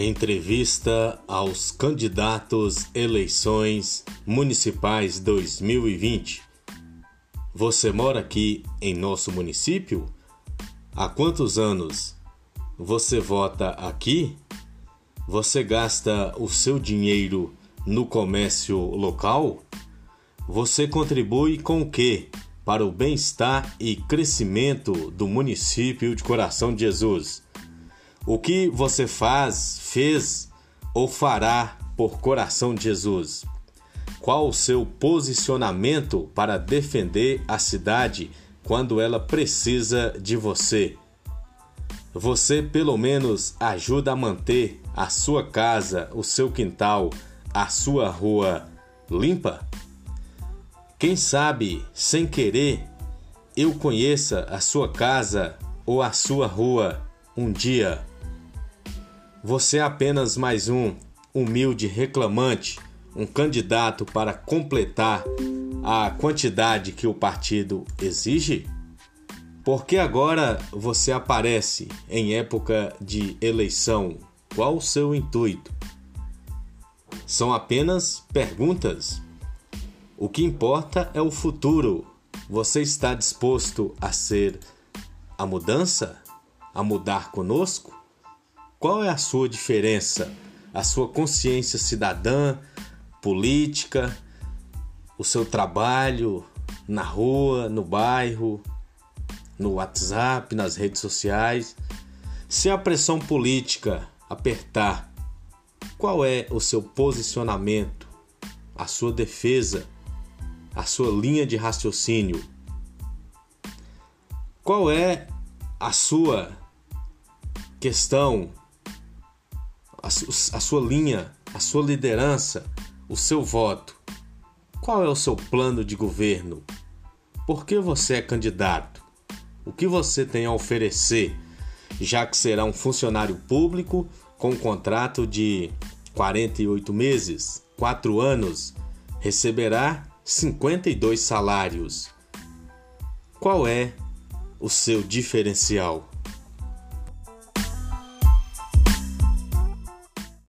Entrevista aos candidatos eleições municipais 2020. Você mora aqui em nosso município? Há quantos anos? Você vota aqui? Você gasta o seu dinheiro no comércio local? Você contribui com o que para o bem-estar e crescimento do município de Coração de Jesus? O que você faz, fez ou fará por coração de Jesus? Qual o seu posicionamento para defender a cidade quando ela precisa de você? Você pelo menos ajuda a manter a sua casa, o seu quintal, a sua rua limpa? Quem sabe, sem querer, eu conheça a sua casa ou a sua rua um dia. Você é apenas mais um humilde reclamante, um candidato para completar a quantidade que o partido exige? Por que agora você aparece em época de eleição? Qual o seu intuito? São apenas perguntas. O que importa é o futuro. Você está disposto a ser a mudança? A mudar conosco? Qual é a sua diferença? A sua consciência cidadã, política, o seu trabalho na rua, no bairro, no WhatsApp, nas redes sociais. Se a pressão política apertar, qual é o seu posicionamento, a sua defesa, a sua linha de raciocínio? Qual é a sua questão a, a sua linha, a sua liderança, o seu voto. Qual é o seu plano de governo? Por que você é candidato? O que você tem a oferecer, já que será um funcionário público com um contrato de 48 meses, 4 anos, receberá 52 salários. Qual é o seu diferencial?